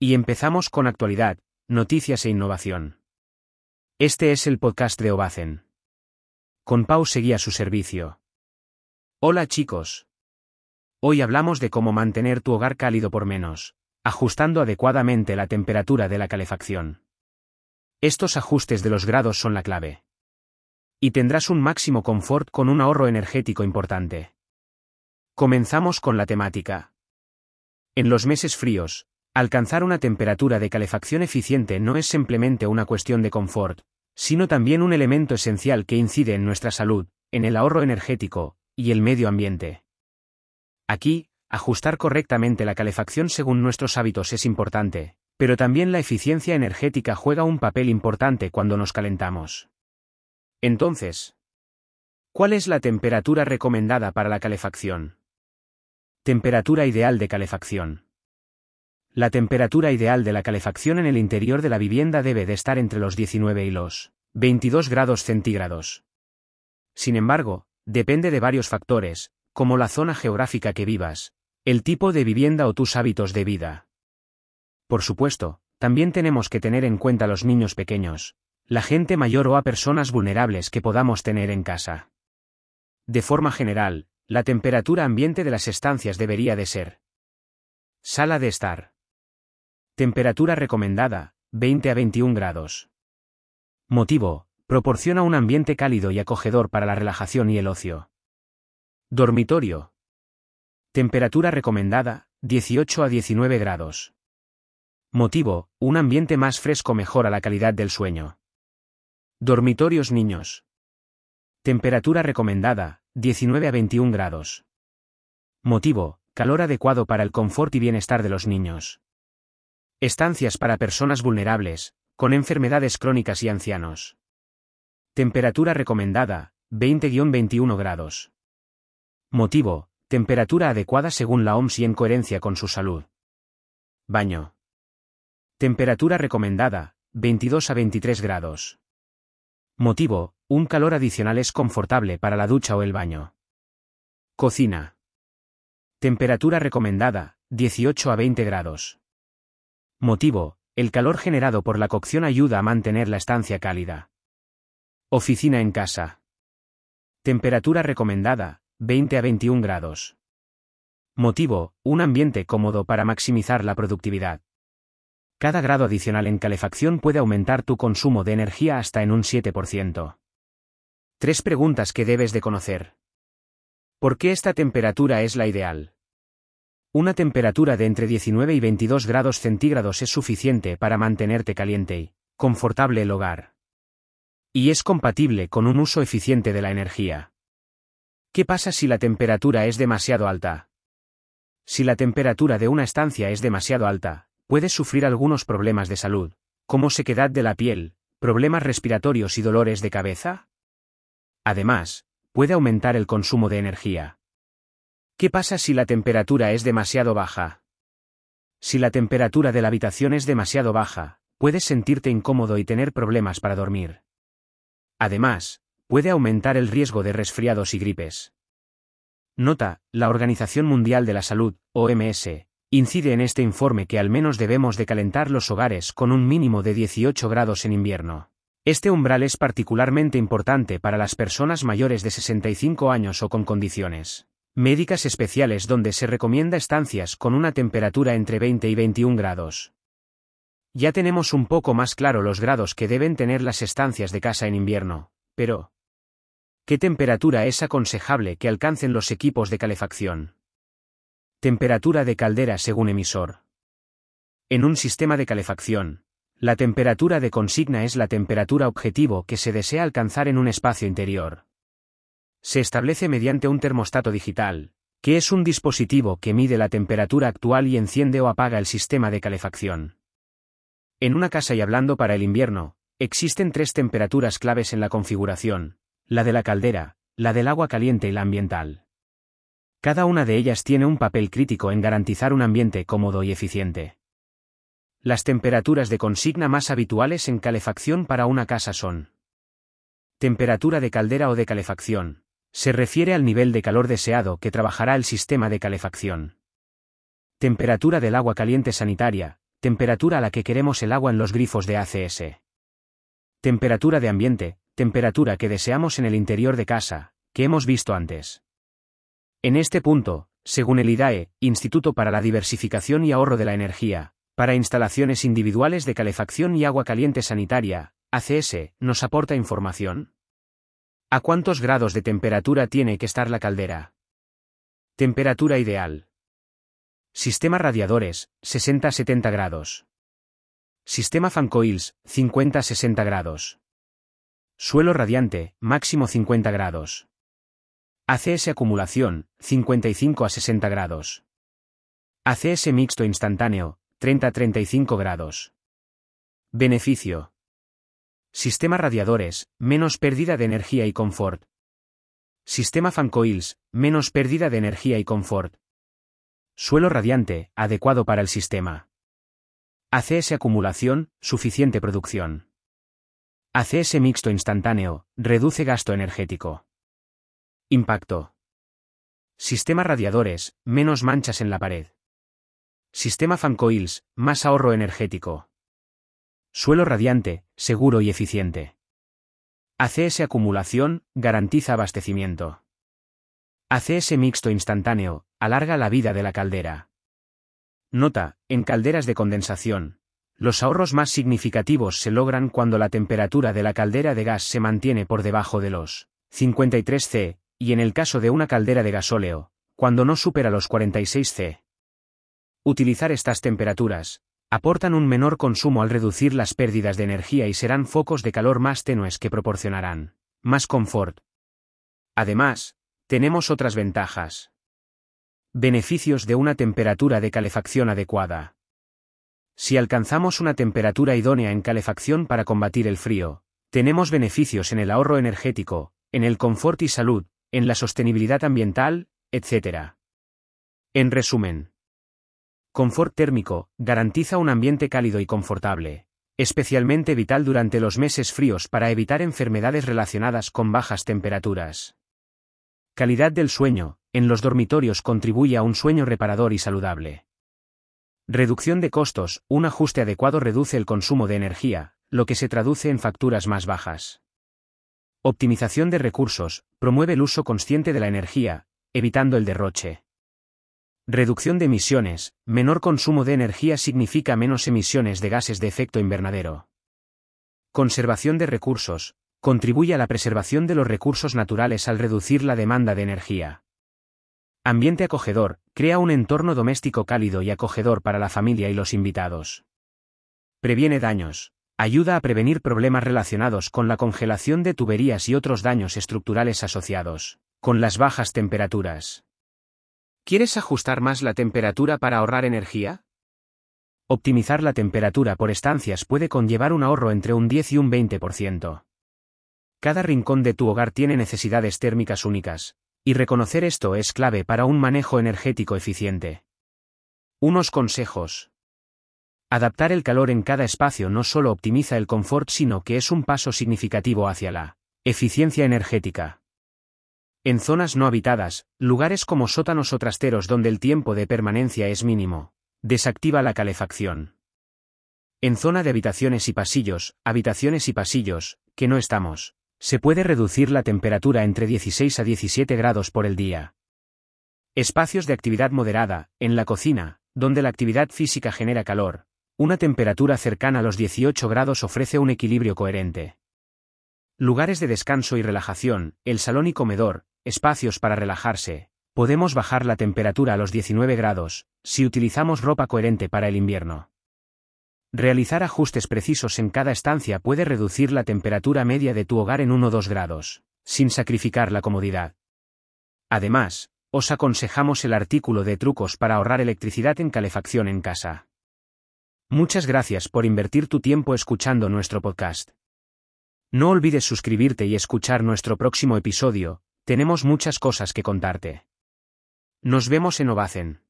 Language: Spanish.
Y empezamos con actualidad, noticias e innovación. Este es el podcast de Obacen. Con Pau seguía su servicio. Hola chicos. Hoy hablamos de cómo mantener tu hogar cálido por menos, ajustando adecuadamente la temperatura de la calefacción. Estos ajustes de los grados son la clave. Y tendrás un máximo confort con un ahorro energético importante. Comenzamos con la temática. En los meses fríos, alcanzar una temperatura de calefacción eficiente no es simplemente una cuestión de confort, sino también un elemento esencial que incide en nuestra salud, en el ahorro energético, y el medio ambiente. Aquí, ajustar correctamente la calefacción según nuestros hábitos es importante, pero también la eficiencia energética juega un papel importante cuando nos calentamos. Entonces, ¿cuál es la temperatura recomendada para la calefacción? Temperatura ideal de calefacción. La temperatura ideal de la calefacción en el interior de la vivienda debe de estar entre los 19 y los 22 grados centígrados. Sin embargo, depende de varios factores, como la zona geográfica que vivas, el tipo de vivienda o tus hábitos de vida. Por supuesto, también tenemos que tener en cuenta los niños pequeños, la gente mayor o a personas vulnerables que podamos tener en casa. De forma general, la temperatura ambiente de las estancias debería de ser. Sala de estar. Temperatura recomendada, 20 a 21 grados. Motivo, proporciona un ambiente cálido y acogedor para la relajación y el ocio. Dormitorio. Temperatura recomendada, 18 a 19 grados. Motivo, un ambiente más fresco mejora la calidad del sueño. Dormitorios niños. Temperatura recomendada, 19 a 21 grados. Motivo, calor adecuado para el confort y bienestar de los niños. Estancias para personas vulnerables, con enfermedades crónicas y ancianos. Temperatura recomendada, 20-21 grados. Motivo, temperatura adecuada según la OMS y en coherencia con su salud. Baño. Temperatura recomendada, 22 a 23 grados. Motivo, un calor adicional es confortable para la ducha o el baño. Cocina. Temperatura recomendada, 18 a 20 grados. Motivo, el calor generado por la cocción ayuda a mantener la estancia cálida. Oficina en casa. Temperatura recomendada, 20 a 21 grados. Motivo, un ambiente cómodo para maximizar la productividad. Cada grado adicional en calefacción puede aumentar tu consumo de energía hasta en un 7%. Tres preguntas que debes de conocer. ¿Por qué esta temperatura es la ideal? Una temperatura de entre 19 y 22 grados centígrados es suficiente para mantenerte caliente y confortable el hogar. Y es compatible con un uso eficiente de la energía. ¿Qué pasa si la temperatura es demasiado alta? Si la temperatura de una estancia es demasiado alta, puedes sufrir algunos problemas de salud, como sequedad de la piel, problemas respiratorios y dolores de cabeza. Además, puede aumentar el consumo de energía. ¿Qué pasa si la temperatura es demasiado baja? Si la temperatura de la habitación es demasiado baja, puedes sentirte incómodo y tener problemas para dormir. Además, puede aumentar el riesgo de resfriados y gripes. Nota, la Organización Mundial de la Salud, OMS, Incide en este informe que al menos debemos de calentar los hogares con un mínimo de 18 grados en invierno. Este umbral es particularmente importante para las personas mayores de 65 años o con condiciones médicas especiales donde se recomienda estancias con una temperatura entre 20 y 21 grados. Ya tenemos un poco más claro los grados que deben tener las estancias de casa en invierno, pero ¿qué temperatura es aconsejable que alcancen los equipos de calefacción? Temperatura de caldera según emisor. En un sistema de calefacción, la temperatura de consigna es la temperatura objetivo que se desea alcanzar en un espacio interior. Se establece mediante un termostato digital, que es un dispositivo que mide la temperatura actual y enciende o apaga el sistema de calefacción. En una casa y hablando para el invierno, existen tres temperaturas claves en la configuración, la de la caldera, la del agua caliente y la ambiental. Cada una de ellas tiene un papel crítico en garantizar un ambiente cómodo y eficiente. Las temperaturas de consigna más habituales en calefacción para una casa son Temperatura de caldera o de calefacción. Se refiere al nivel de calor deseado que trabajará el sistema de calefacción. Temperatura del agua caliente sanitaria. temperatura a la que queremos el agua en los grifos de ACS. Temperatura de ambiente, temperatura que deseamos en el interior de casa, que hemos visto antes. En este punto, según el IDAE, Instituto para la Diversificación y Ahorro de la Energía, para instalaciones individuales de calefacción y agua caliente sanitaria, ACS, nos aporta información. ¿A cuántos grados de temperatura tiene que estar la caldera? Temperatura ideal. Sistema radiadores, 60-70 grados. Sistema fan coils, 50-60 grados. Suelo radiante, máximo 50 grados. ACS acumulación, 55 a 60 grados. ACS mixto instantáneo, 30 a 35 grados. Beneficio. Sistema radiadores, menos pérdida de energía y confort. Sistema fan coils, menos pérdida de energía y confort. Suelo radiante, adecuado para el sistema. ACS acumulación, suficiente producción. ACS mixto instantáneo, reduce gasto energético. Impacto. Sistema radiadores, menos manchas en la pared. Sistema fan coils, más ahorro energético. Suelo radiante, seguro y eficiente. ACS acumulación, garantiza abastecimiento. ACS mixto instantáneo, alarga la vida de la caldera. Nota, en calderas de condensación, los ahorros más significativos se logran cuando la temperatura de la caldera de gas se mantiene por debajo de los 53 C, y en el caso de una caldera de gasóleo, cuando no supera los 46 C. Utilizar estas temperaturas, aportan un menor consumo al reducir las pérdidas de energía y serán focos de calor más tenues que proporcionarán más confort. Además, tenemos otras ventajas. Beneficios de una temperatura de calefacción adecuada. Si alcanzamos una temperatura idónea en calefacción para combatir el frío, tenemos beneficios en el ahorro energético, en el confort y salud, en la sostenibilidad ambiental, etc. En resumen, confort térmico garantiza un ambiente cálido y confortable, especialmente vital durante los meses fríos para evitar enfermedades relacionadas con bajas temperaturas. Calidad del sueño, en los dormitorios contribuye a un sueño reparador y saludable. Reducción de costos, un ajuste adecuado reduce el consumo de energía, lo que se traduce en facturas más bajas. Optimización de recursos, promueve el uso consciente de la energía, evitando el derroche. Reducción de emisiones, menor consumo de energía significa menos emisiones de gases de efecto invernadero. Conservación de recursos, contribuye a la preservación de los recursos naturales al reducir la demanda de energía. Ambiente acogedor, crea un entorno doméstico cálido y acogedor para la familia y los invitados. Previene daños, Ayuda a prevenir problemas relacionados con la congelación de tuberías y otros daños estructurales asociados con las bajas temperaturas. ¿Quieres ajustar más la temperatura para ahorrar energía? Optimizar la temperatura por estancias puede conllevar un ahorro entre un 10 y un 20%. Cada rincón de tu hogar tiene necesidades térmicas únicas, y reconocer esto es clave para un manejo energético eficiente. Unos consejos. Adaptar el calor en cada espacio no solo optimiza el confort sino que es un paso significativo hacia la eficiencia energética. En zonas no habitadas, lugares como sótanos o trasteros donde el tiempo de permanencia es mínimo, desactiva la calefacción. En zona de habitaciones y pasillos, habitaciones y pasillos, que no estamos, se puede reducir la temperatura entre 16 a 17 grados por el día. Espacios de actividad moderada, en la cocina, donde la actividad física genera calor, una temperatura cercana a los 18 grados ofrece un equilibrio coherente. Lugares de descanso y relajación, el salón y comedor, espacios para relajarse. Podemos bajar la temperatura a los 19 grados, si utilizamos ropa coherente para el invierno. Realizar ajustes precisos en cada estancia puede reducir la temperatura media de tu hogar en 1 o 2 grados, sin sacrificar la comodidad. Además, os aconsejamos el artículo de trucos para ahorrar electricidad en calefacción en casa. Muchas gracias por invertir tu tiempo escuchando nuestro podcast. No olvides suscribirte y escuchar nuestro próximo episodio, tenemos muchas cosas que contarte. Nos vemos en Ovacen.